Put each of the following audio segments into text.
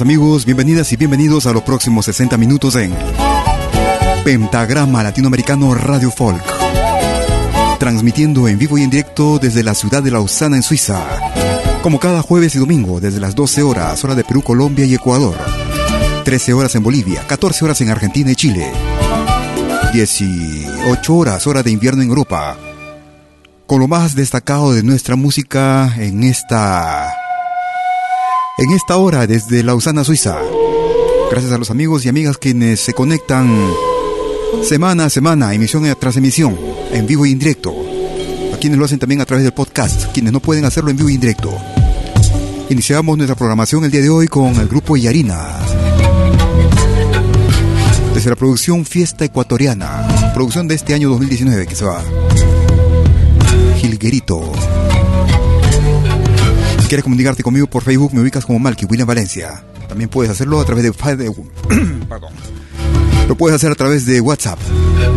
Amigos? Bienvenidas y bienvenidos a los próximos 60 minutos en Pentagrama Latinoamericano Radio Folk. Transmitiendo en vivo y en directo desde la ciudad de Lausana en Suiza. Como cada jueves y domingo desde las 12 horas, hora de Perú, Colombia y Ecuador. 13 horas en Bolivia, 14 horas en Argentina y Chile. 18 horas, hora de invierno en Europa. Con lo más destacado de nuestra música en esta en esta hora desde Lausana, Suiza. Gracias a los amigos y amigas quienes se conectan semana a semana, emisión tras emisión, en vivo y en directo. A quienes lo hacen también a través del podcast, quienes no pueden hacerlo en vivo y en directo. Iniciamos nuestra programación el día de hoy con el grupo Yarina. Desde la producción Fiesta Ecuatoriana, producción de este año 2019 que se va. Gilguerito quieres comunicarte conmigo por Facebook, me ubicas como Malky William Valencia. También puedes hacerlo a través de... Perdón. Lo puedes hacer a través de WhatsApp.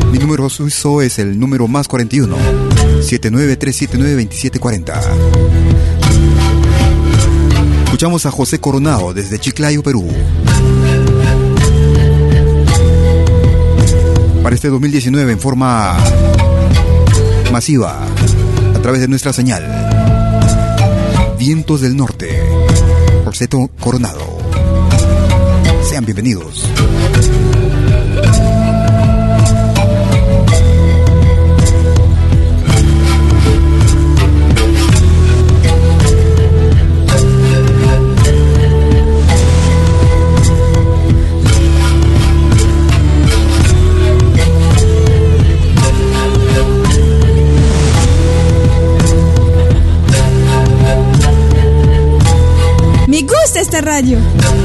Mi número suizo es el número más 41 79379 2740. Escuchamos a José Coronado desde Chiclayo, Perú. Para este 2019 en forma masiva a través de nuestra señal. Vientos del Norte, por Seto Coronado. Sean bienvenidos. Esta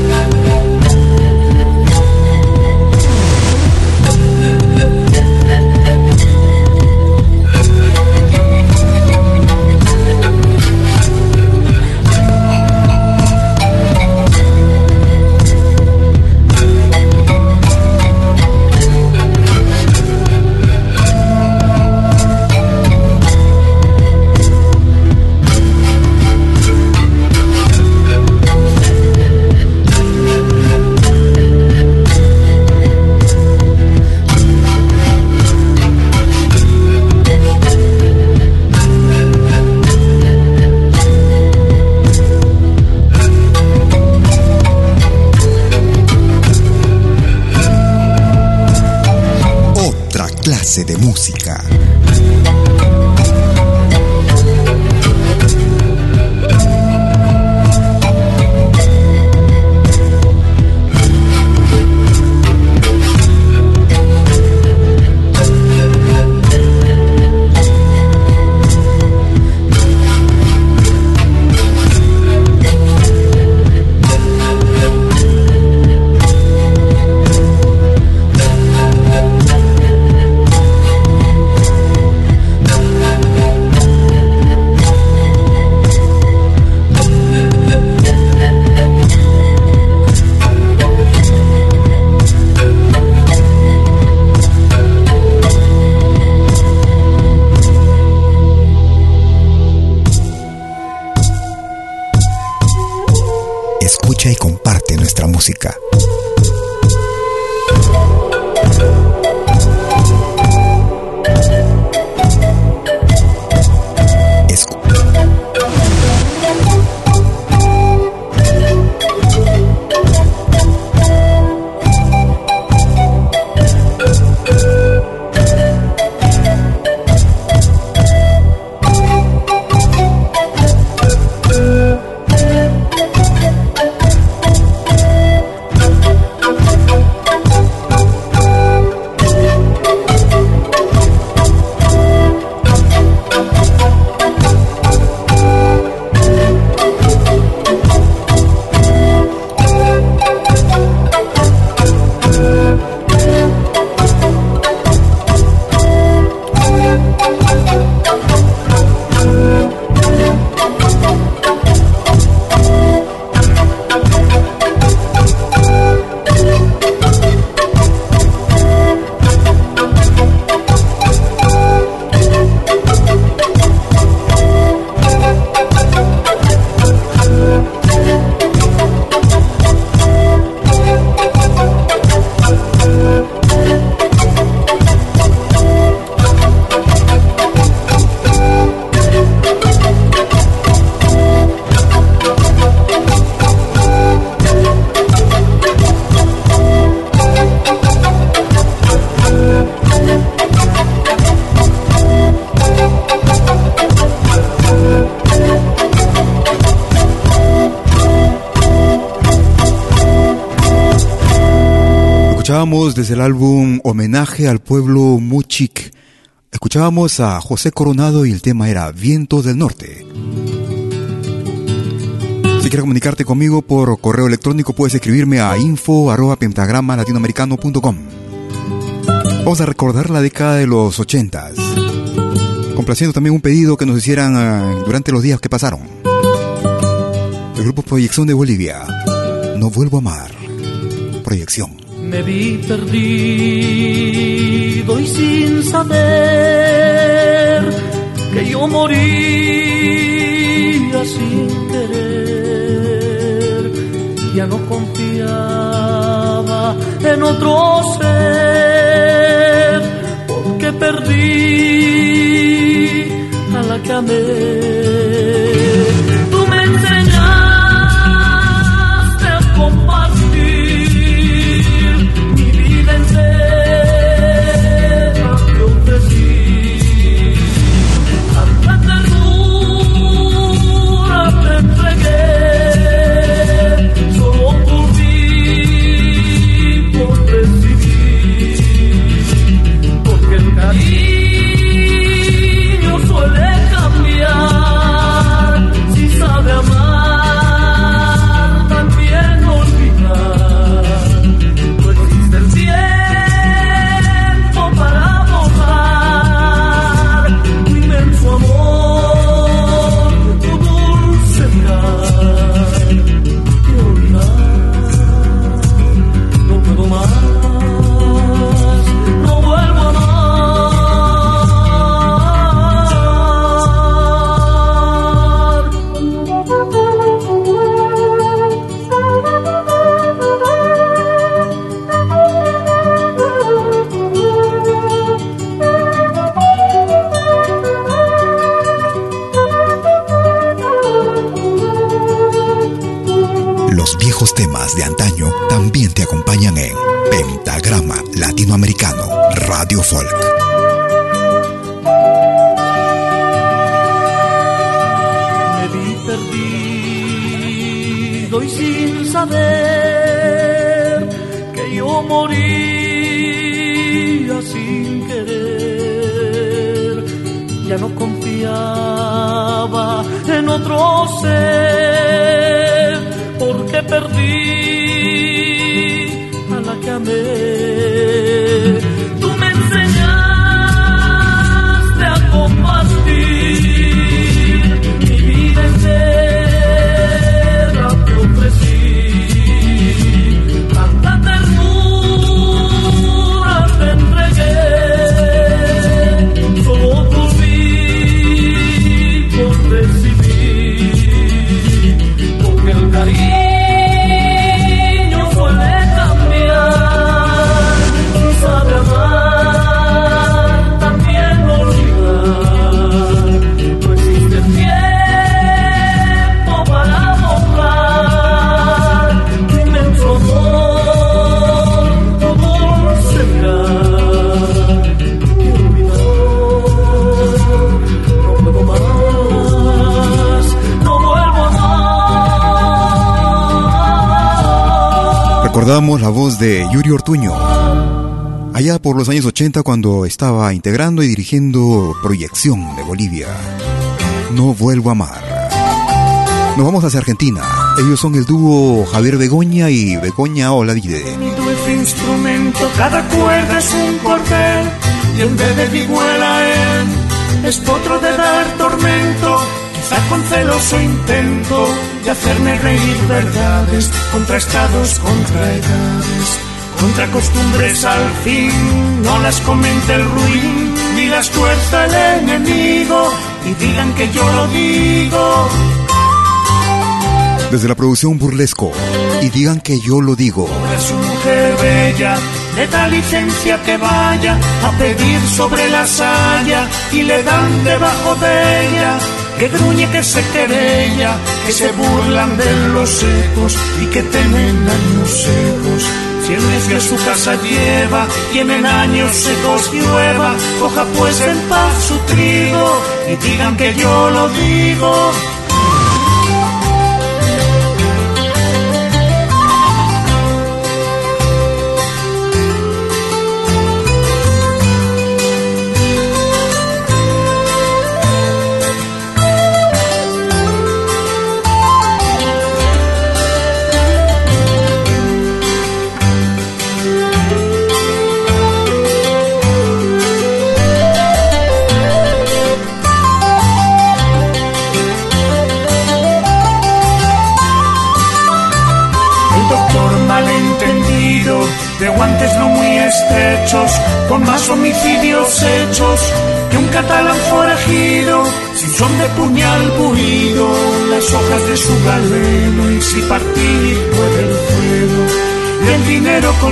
de música. Desde el álbum Homenaje al Pueblo Muchik. Escuchábamos a José Coronado y el tema era Viento del Norte. Si quieres comunicarte conmigo por correo electrónico puedes escribirme a info latinoamericano.com. Vamos a recordar la década de los ochentas, complaciendo también un pedido que nos hicieran eh, durante los días que pasaron. El grupo Proyección de Bolivia, No Vuelvo a Amar. Proyección. Me vi perdido y sin saber que yo moría sin querer. Ya no confiaba en otro ser porque perdí a la que amé. De Yuri Ortuño. Allá por los años 80 cuando estaba integrando y dirigiendo Proyección de Bolivia. No vuelvo a amar. Nos vamos hacia Argentina. Ellos son el dúo Javier Begoña y Begoña Olavide. Tu instrumento, cada cuerda es un cordel y en vez de vihuela él es potro de dar tormento con celoso intento de hacerme reír verdades contra estados, contra edades, contra costumbres al fin. No las comente el ruin ni las tuerza el enemigo y digan que yo lo digo. Desde la producción burlesco y digan que yo lo digo. Es mujer bella, le da licencia que vaya a pedir sobre la saya y le dan debajo de ella que gruñe, que se querella, que se burlan de los secos y que temen años secos. Si el su casa lleva y en años secos llueva, coja pues en paz su trigo y digan que yo lo digo.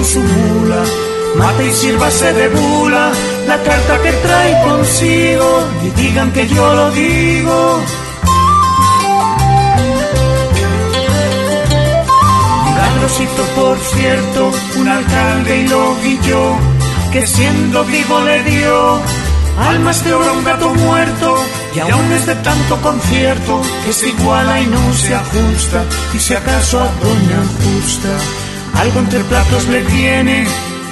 Su mula, mate y sírvase de bula, la carta que trae consigo, y digan que yo lo digo. Milagrosito, por cierto, un alcalde y lo guilló, que siendo vivo le dio almas de oro un gato muerto, y aún es de tanto concierto, que se iguala y no se ajusta, y si acaso a doña justa, algo entre platos le viene,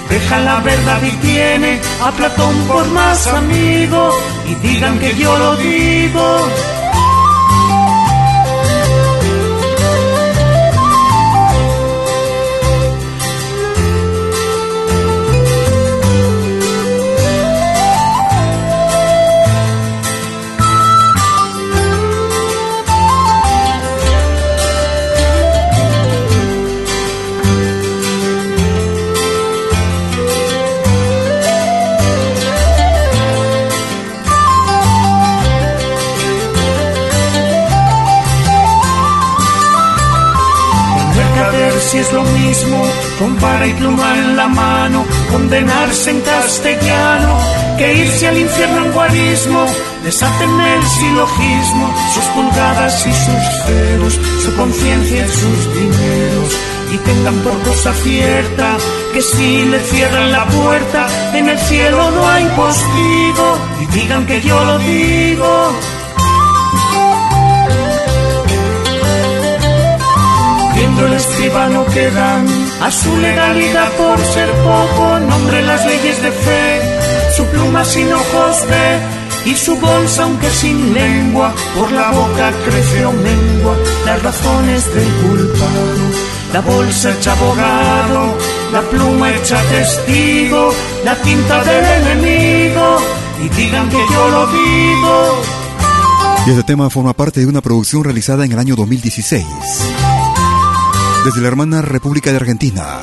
deja la verdad y tiene a Platón por más amigo, y digan que yo lo digo. Mismo, con vara y pluma en la mano, condenarse en castellano, que irse al infierno en guarismo, desaten el silogismo, sus pulgadas y sus ceros, su conciencia y sus dineros, y tengan por cosa cierta que si le cierran la puerta, en el cielo no hay postigo, y digan que yo lo digo. Viendo el escribano que dan a su legalidad por ser poco, nombre las leyes de fe, su pluma sin ojos ve y su bolsa aunque sin lengua, por la boca crece o mengua las razones del culpado. La bolsa hecha abogado, la pluma hecha testigo, la tinta del enemigo, y digan que yo lo digo. Y este tema forma parte de una producción realizada en el año 2016 desde la hermana República de Argentina,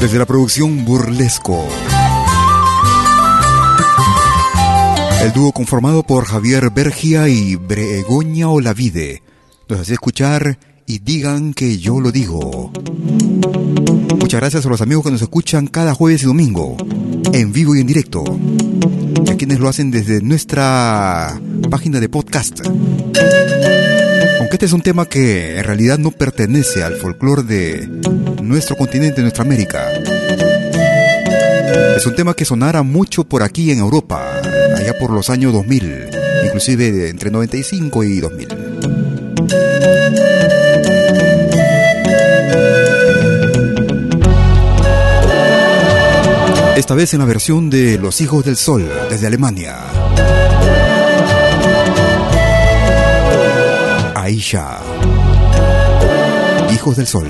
desde la producción Burlesco. El dúo conformado por Javier Bergia y Bregoña Olavide nos hace escuchar y digan que yo lo digo. Muchas gracias a los amigos que nos escuchan cada jueves y domingo, en vivo y en directo, y a quienes lo hacen desde nuestra página de podcast. Aunque este es un tema que en realidad no pertenece al folclore de nuestro continente, nuestra América. Es un tema que sonara mucho por aquí en Europa, allá por los años 2000, inclusive entre 95 y 2000. Esta vez en la versión de Los Hijos del Sol, desde Alemania. Aisha. Hijos del Sol.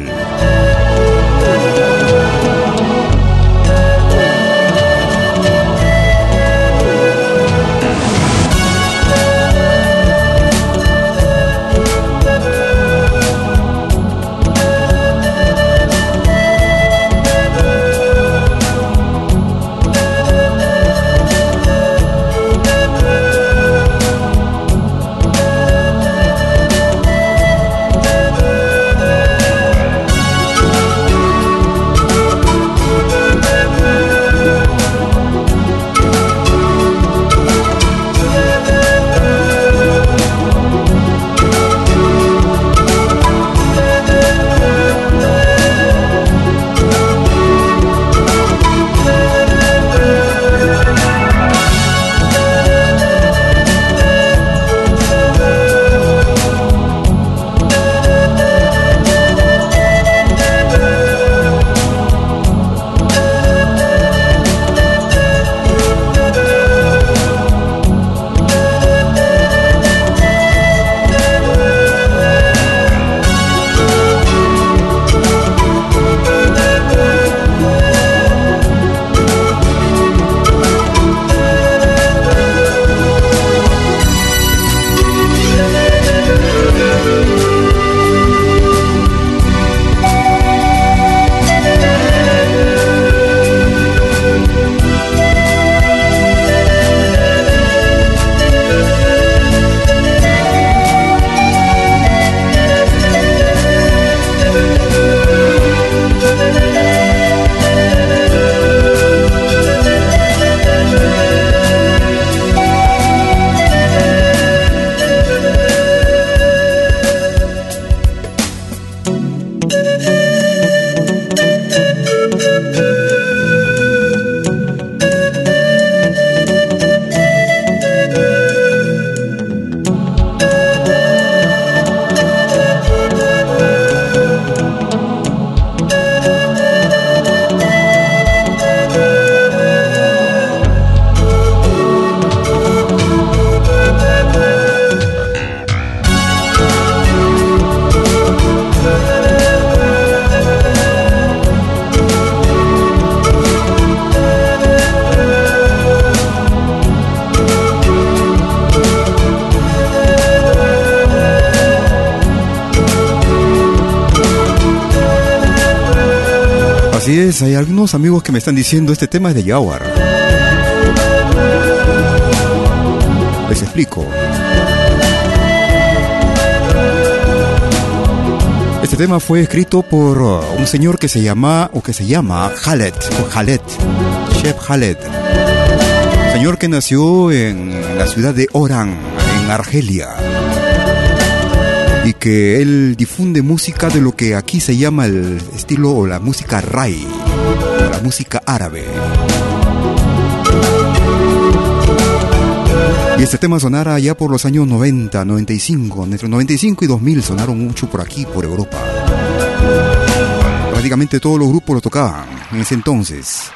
Amigos que me están diciendo este tema es de Yawar. Les explico. Este tema fue escrito por uh, un señor que se llama o que se llama Khaled o Khaled, Chef Khaled. Señor que nació en la ciudad de Oran, en Argelia y que él difunde música de lo que aquí se llama el estilo o la música rai, música árabe. Y este tema sonara ya por los años 90, 95, entre 95 y 2000 sonaron mucho por aquí, por Europa. Prácticamente todos los grupos lo tocaban en ese entonces.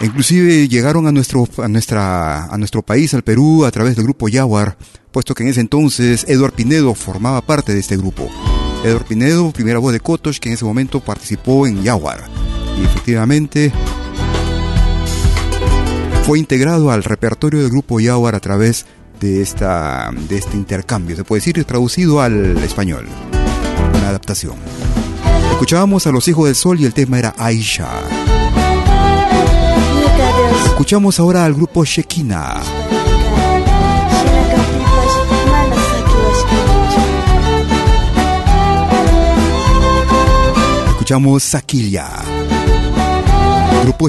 Inclusive llegaron a nuestro, a, nuestra, a nuestro país, al Perú, a través del grupo Jaguar, puesto que en ese entonces Eduard Pinedo formaba parte de este grupo. Eduard Pinedo, primera voz de Kotosh, que en ese momento participó en Jaguar. Y efectivamente fue integrado al repertorio del grupo Jaguar a través de, esta, de este intercambio, se puede decir traducido al español. Una adaptación. Escuchábamos a los hijos del sol y el tema era Aisha. Escuchamos ahora al grupo Shekina. Escuchamos Sakilya. Grupo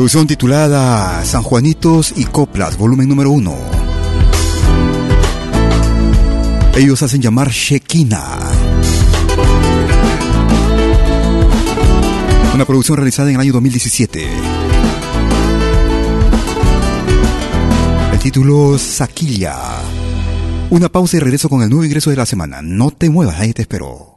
producción titulada San Juanitos y Coplas, volumen número uno. Ellos hacen llamar Shekina. Una producción realizada en el año 2017. El título Saquilla. Una pausa y regreso con el nuevo ingreso de la semana. No te muevas, ahí te espero.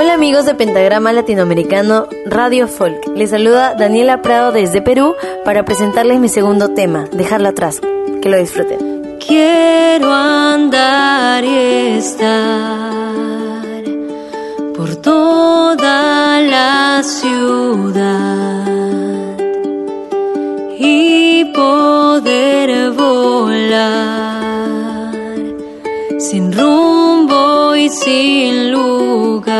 Hola amigos de Pentagrama Latinoamericano Radio Folk. Les saluda Daniela Prado desde Perú para presentarles mi segundo tema, Dejarlo atrás. Que lo disfruten. Quiero andar y estar por toda la ciudad y poder volar sin rumbo sin lugar.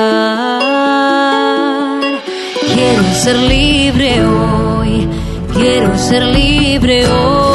Quiero ser libre hoy, quiero ser libre hoy.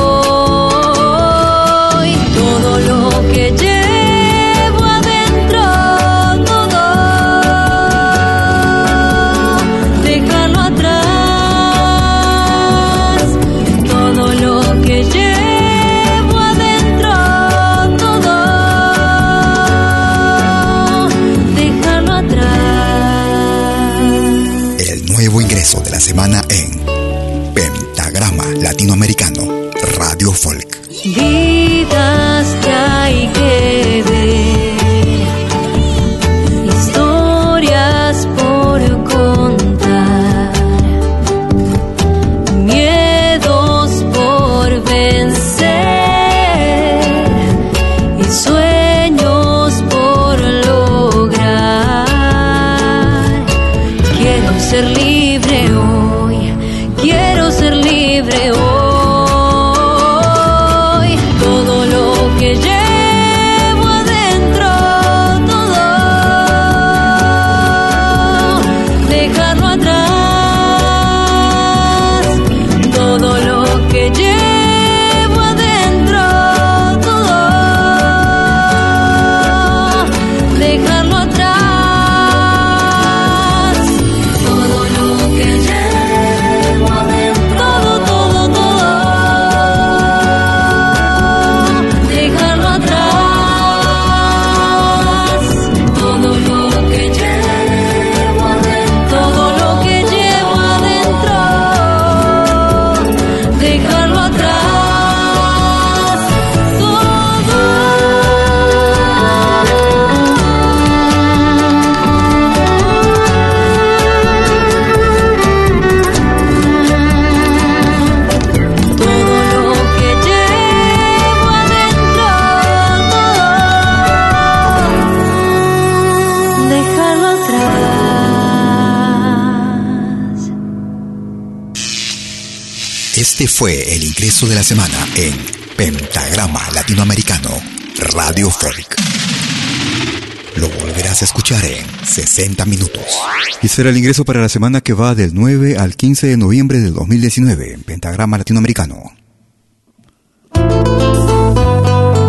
Este fue el ingreso de la semana en Pentagrama Latinoamericano. Radio Folk. Lo volverás a escuchar en 60 minutos. Y será el ingreso para la semana que va del 9 al 15 de noviembre del 2019 en Pentagrama Latinoamericano.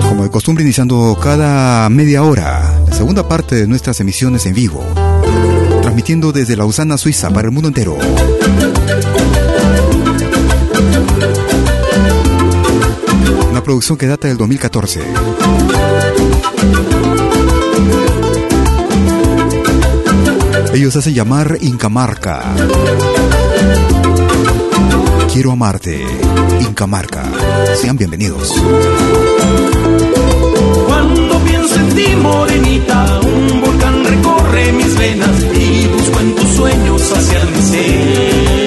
Como de costumbre, iniciando cada media hora la segunda parte de nuestras emisiones en vivo, transmitiendo desde Lausana, Suiza, para el mundo entero. Producción que data del 2014. Ellos hacen llamar Incamarca. Quiero amarte, Incamarca. Sean bienvenidos. Cuando pienso en ti, morenita, un volcán recorre mis venas y busco en tus sueños saciar mi ser.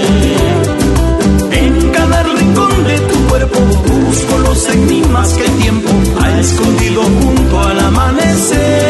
Los enigmas que el tiempo ha escondido junto al amanecer.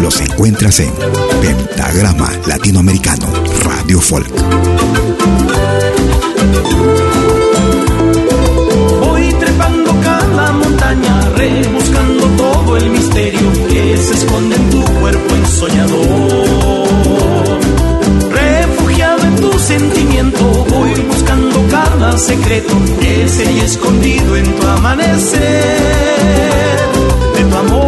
Los encuentras en Pentagrama Latinoamericano Radio Folk. Voy trepando cada montaña, rebuscando todo el misterio que se esconde en tu cuerpo ensoñador. Refugiado en tu sentimiento, voy buscando cada secreto que se escondido en tu amanecer. De tu amor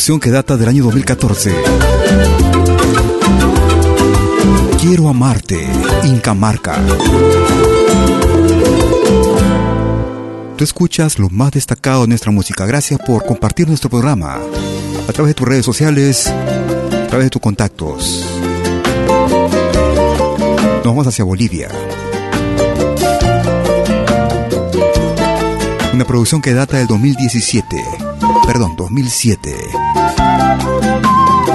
que data del año 2014. Quiero amarte, Incamarca. Tú escuchas lo más destacado de nuestra música. Gracias por compartir nuestro programa a través de tus redes sociales, a través de tus contactos. Nos vamos hacia Bolivia. Una producción que data del 2017, perdón, 2007.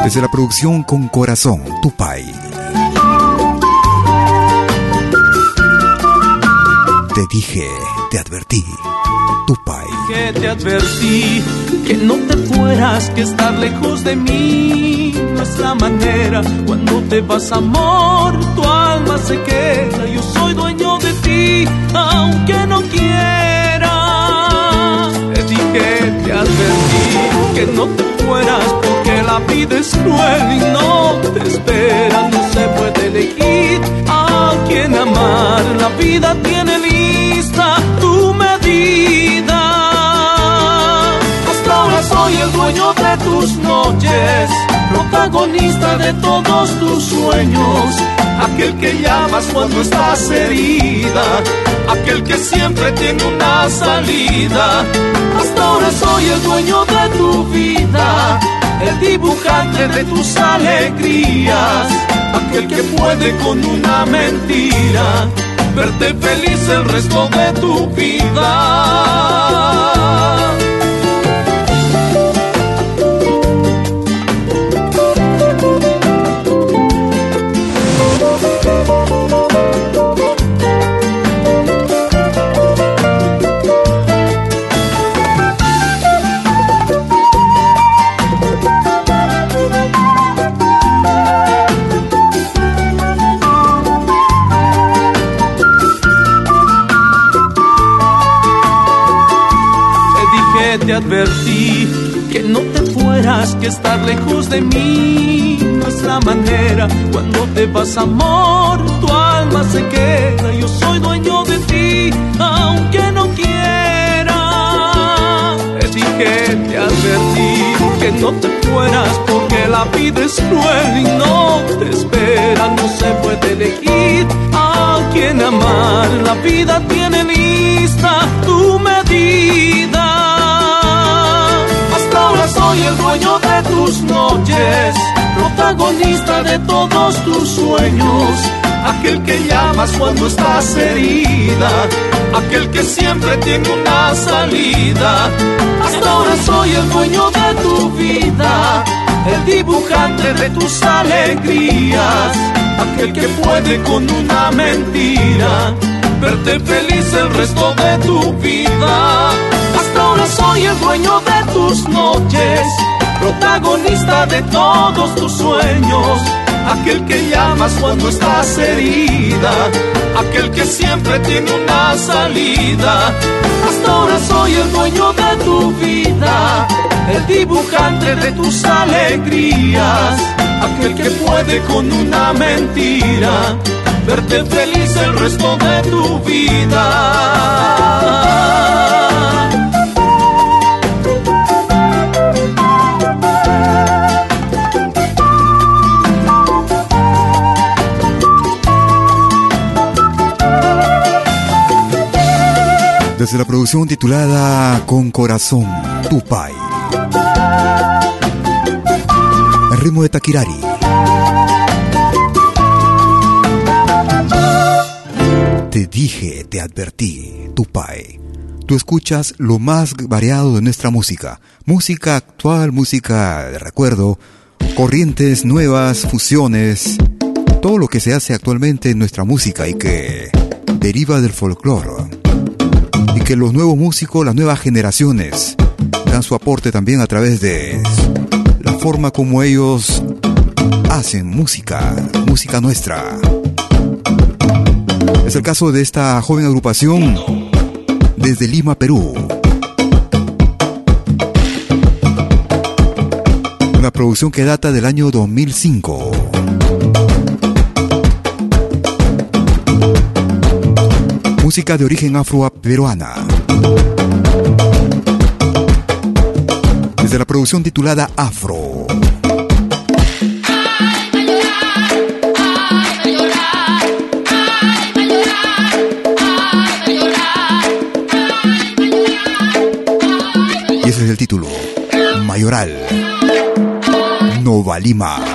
Desde la producción Con Corazón, Tupai. Te dije, te advertí, Tupai. que te advertí que no te fueras, que estar lejos de mí no es la manera. Cuando te vas, amor, tu alma se queda. Yo soy dueño de ti, aunque no quiera. Dije, te advertí que no te fueras, porque la vida es cruel y no te espera. No se puede elegir a quien amar. La vida tiene lista tu medida. Hasta ahora soy el dueño de tus noches, protagonista de todos tus sueños, aquel que llamas cuando estás herida, aquel que siempre tiene una salida. Hasta ahora soy el dueño de tu vida, el dibujante de tus alegrías, aquel que puede con una mentira verte feliz el resto de tu vida. Que estar lejos de mí no es la manera. Cuando te vas, amor, tu alma se queda. Yo soy dueño de ti, aunque no quiera. Te dije, te advertí que no te fueras, porque la vida es cruel y no te espera. No se puede elegir a quien amar. La vida tiene lista tu medida. Soy el dueño de tus noches, protagonista de todos tus sueños, aquel que llamas cuando estás herida, aquel que siempre tiene una salida. Hasta ahora soy el dueño de tu vida, el dibujante de tus alegrías, aquel que puede con una mentira verte feliz el resto de tu vida. Soy el dueño de tus noches, protagonista de todos tus sueños, aquel que llamas cuando estás herida, aquel que siempre tiene una salida. Hasta ahora soy el dueño de tu vida, el dibujante de tus alegrías, aquel que puede con una mentira verte feliz el resto de tu vida. Desde la producción titulada Con Corazón, Tupai. El ritmo de Takirari. Te dije, te advertí, Tupai. Tú escuchas lo más variado de nuestra música. Música actual, música de recuerdo, corrientes nuevas, fusiones, todo lo que se hace actualmente en nuestra música y que deriva del folclore que los nuevos músicos, las nuevas generaciones, dan su aporte también a través de la forma como ellos hacen música, música nuestra. Es el caso de esta joven agrupación desde Lima, Perú. Una producción que data del año 2005. Música de origen afro-peruana. Desde la producción titulada Afro. Y ese es el título. Mayoral. Nova Lima.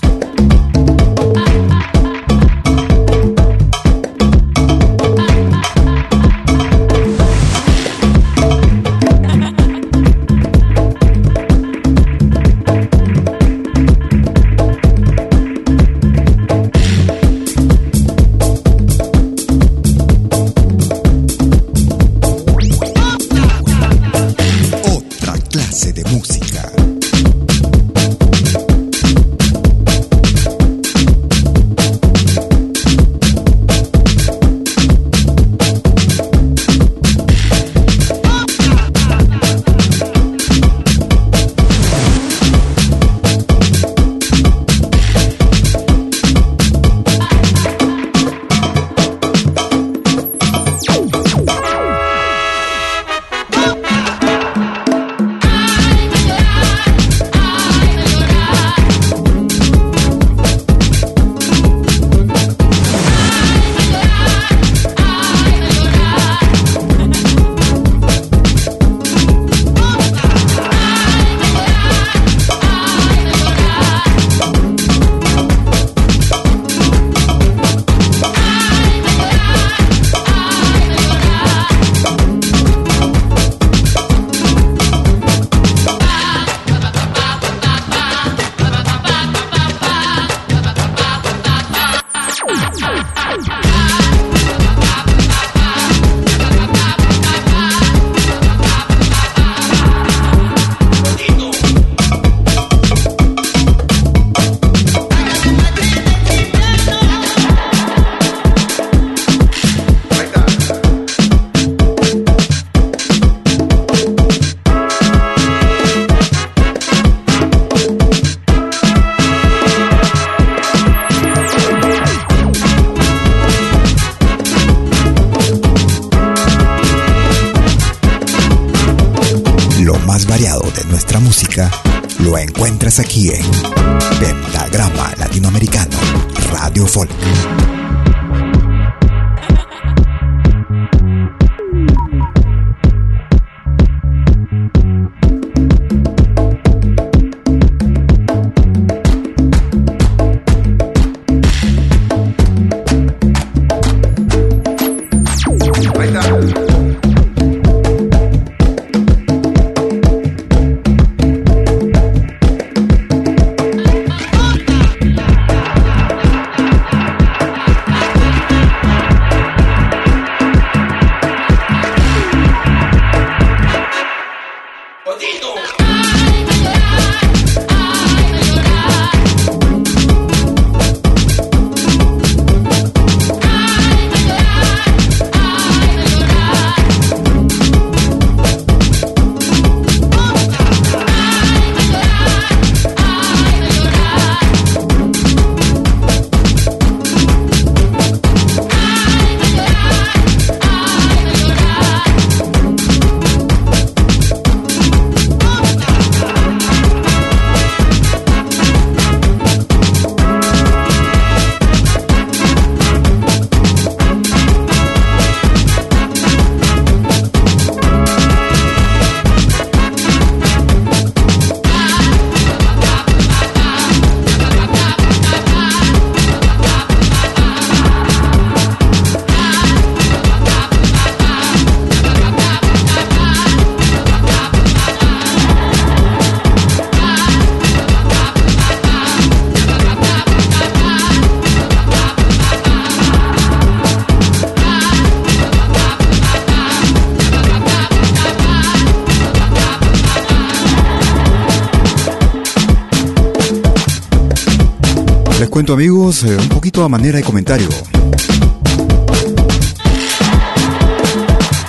Amigos, eh, un poquito a manera de comentario.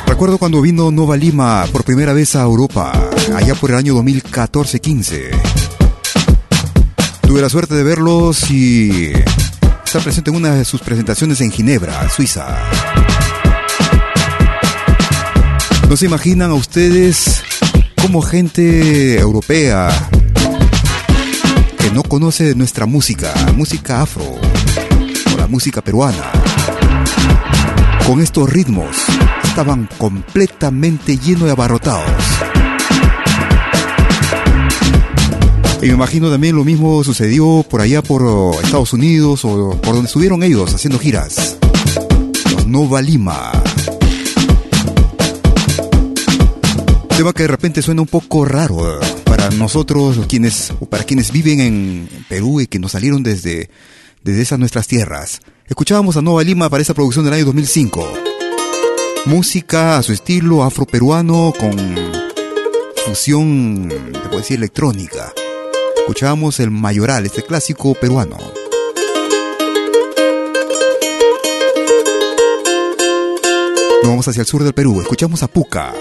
Recuerdo cuando vino Nova Lima por primera vez a Europa, allá por el año 2014-15. Tuve la suerte de verlos y estar presente en una de sus presentaciones en Ginebra, Suiza. No se imaginan a ustedes como gente europea no conoce nuestra música, música afro o la música peruana, con estos ritmos estaban completamente llenos y abarrotados. Y me imagino también lo mismo sucedió por allá por Estados Unidos o por donde estuvieron ellos haciendo giras. Nova Lima. Tema que de repente suena un poco raro nosotros, quienes, para quienes viven en Perú y que nos salieron desde, desde esas nuestras tierras. Escuchábamos a Nova Lima para esa producción del año 2005. Música a su estilo afroperuano con fusión, te puedo decir, electrónica. Escuchábamos el Mayoral, este clásico peruano. Nos vamos hacia el sur del Perú, escuchamos a Puca.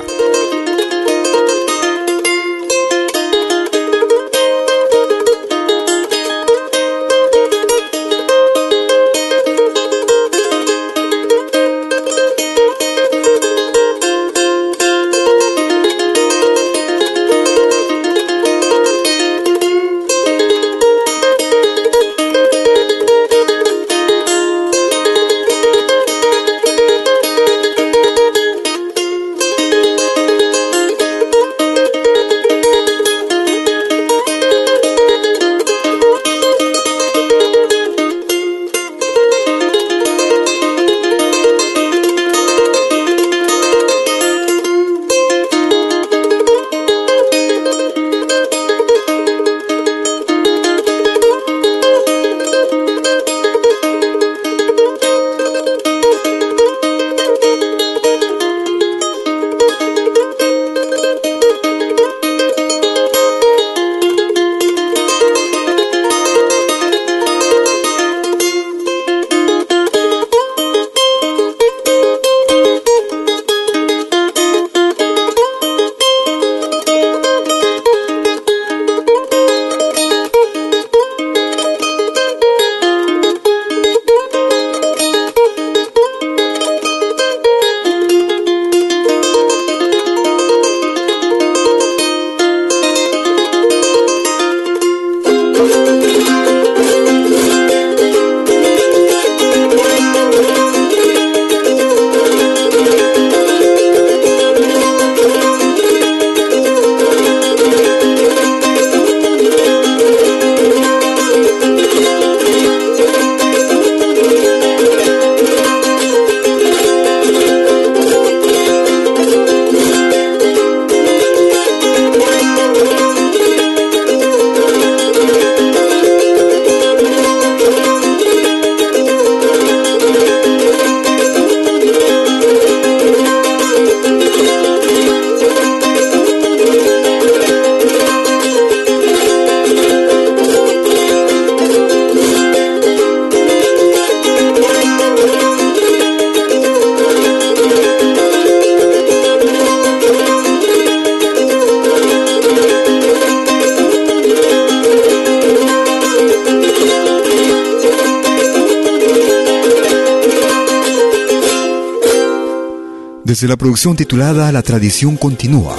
Desde la producción titulada La tradición continúa.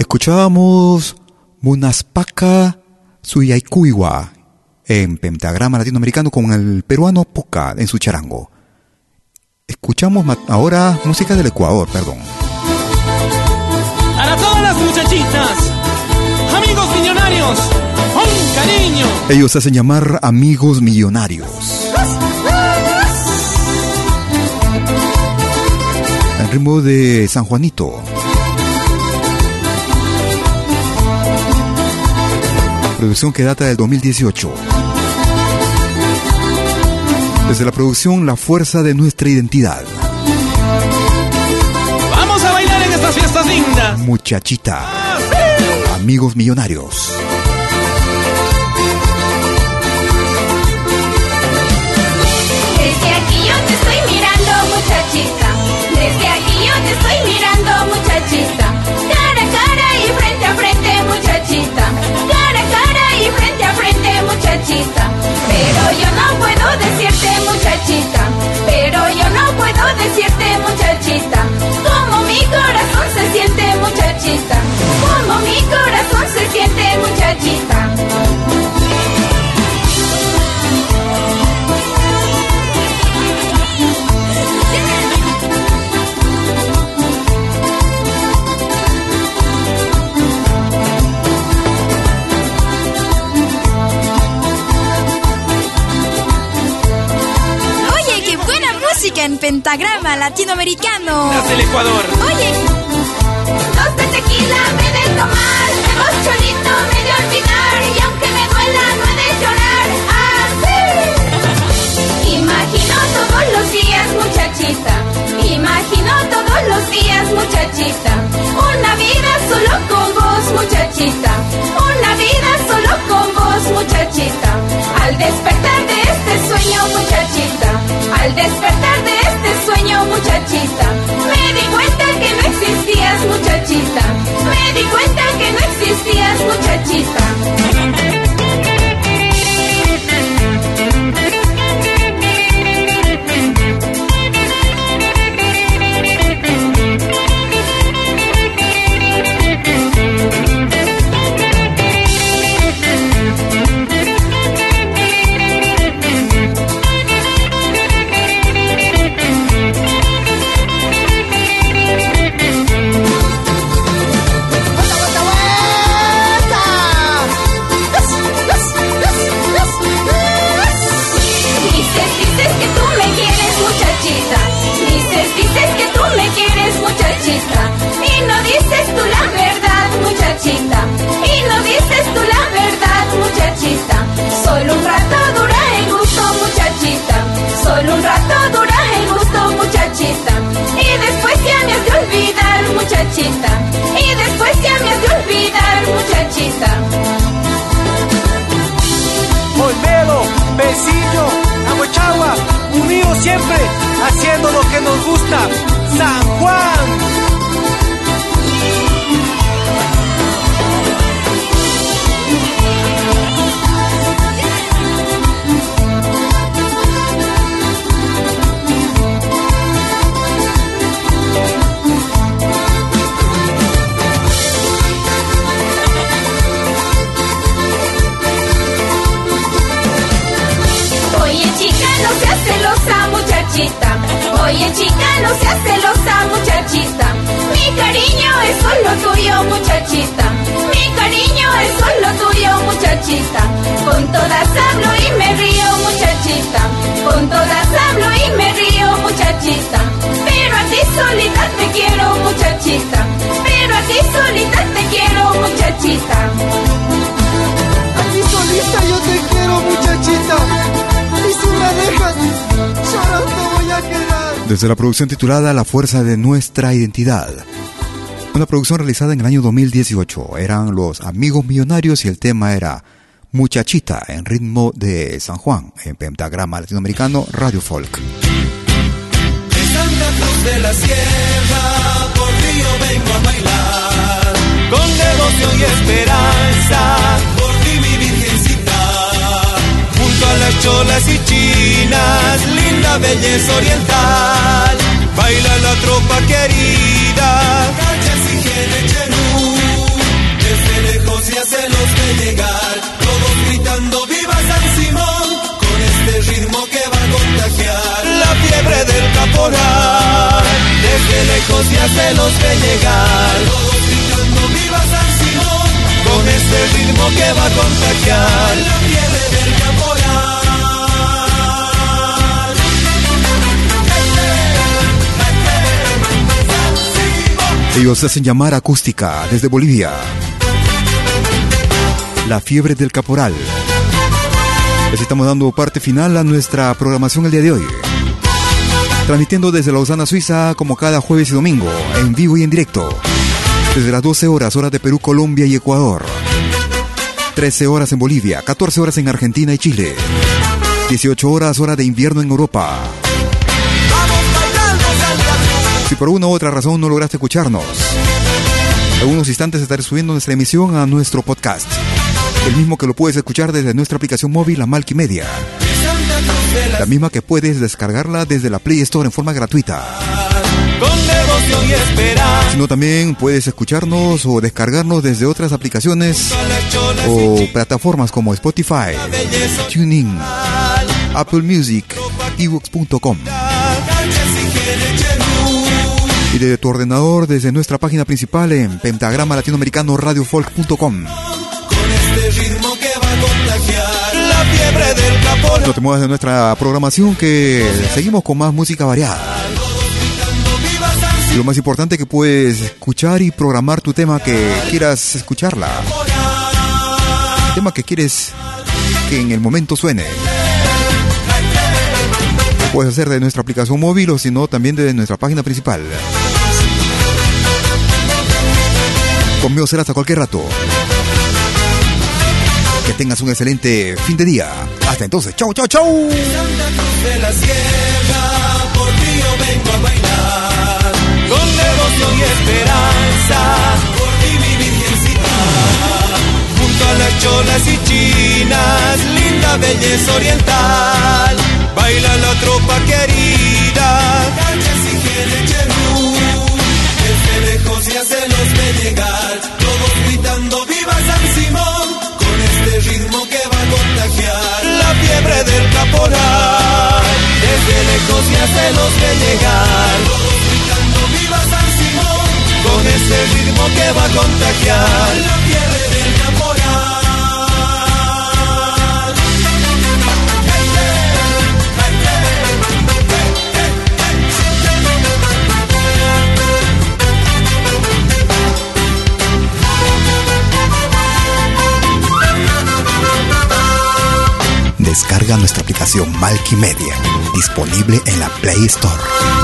Escuchábamos Munaspaka Suyaikuiwa en pentagrama latinoamericano con el peruano Poca en su charango. Escuchamos ahora música del Ecuador, perdón. Para todas las muchachitas, amigos millonarios, cariño. Ellos hacen llamar amigos millonarios. Ritmo de San Juanito. Producción que data del 2018. Desde la producción La Fuerza de Nuestra Identidad. Vamos a bailar en estas fiestas lindas. Muchachita. Amigos millonarios. bailando muchachita, cara a cara y frente a frente muchachita, cara a cara y frente a frente muchachita, pero yo no puedo decirte muchachita, pero yo no puedo decirte muchachita, como mi corazón se siente muchachita. Pentagrama latinoamericano. Desde el Ecuador. Oye. Dos de tequila me de tomar, dos cholito me de olvidar y aunque me días, muchachita. Imagino todos los días, muchachita. Una vida solo con vos, muchachita. Una vida solo con vos, muchachita. Al despertar de este sueño, muchachita. Al despertar de este sueño, muchachita. Me Desde la producción titulada La Fuerza de Nuestra Identidad. Una producción realizada en el año 2018. Eran los Amigos Millonarios y el tema era Muchachita en ritmo de San Juan, en pentagrama latinoamericano Radio Folk. De de las cholas y chinas, linda belleza oriental. Baila la tropa querida, cachas y Cherú. Desde lejos ya se los ve llegar, todos gritando viva San Simón, con este ritmo que va a contagiar la fiebre del caporal. Desde lejos ya se los ve llegar, todos gritando viva San Simón, con este ritmo que va a contagiar la fiebre del Ellos hacen llamar acústica desde Bolivia. La fiebre del caporal. Les estamos dando parte final a nuestra programación el día de hoy. Transmitiendo desde Lausana, Suiza, como cada jueves y domingo, en vivo y en directo. Desde las 12 horas, hora de Perú, Colombia y Ecuador. 13 horas en Bolivia, 14 horas en Argentina y Chile. 18 horas, hora de invierno en Europa. Si por una u otra razón no lograste escucharnos, en unos instantes estaré subiendo nuestra emisión a nuestro podcast. El mismo que lo puedes escuchar desde nuestra aplicación móvil, la Media. La misma que puedes descargarla desde la Play Store en forma gratuita. Con devoción y esperanza. Sino también puedes escucharnos o descargarnos desde otras aplicaciones o plataformas como Spotify, TuneIn, Apple Music, ebooks.com. Y de tu ordenador desde nuestra página principal en pentagrama latinoamericano radiofolk.com. No te muevas de nuestra programación que seguimos con más música variada. Y lo más importante que puedes escuchar y programar tu tema que quieras escucharla. tema que quieres que en el momento suene. Puedes hacer de nuestra aplicación móvil o si no también de nuestra página principal. Conmigo será hasta cualquier rato. Que tengas un excelente fin de día. Hasta entonces, chau, chau, chau. de la sierra, por ti yo vengo a bailar. Con devoción y esperanza, por ti mi virgencita. Junto a las cholas y chinas, linda belleza oriental. Baila la tropa querida, cachas y. Desde lejos ya se los ve llegar, fiebre del caporal. Desde lejos ya se los ve llegar, gritando viva San Simón, con este ritmo que va a contagiar la fiebre Descarga nuestra aplicación Media, disponible en la Play Store.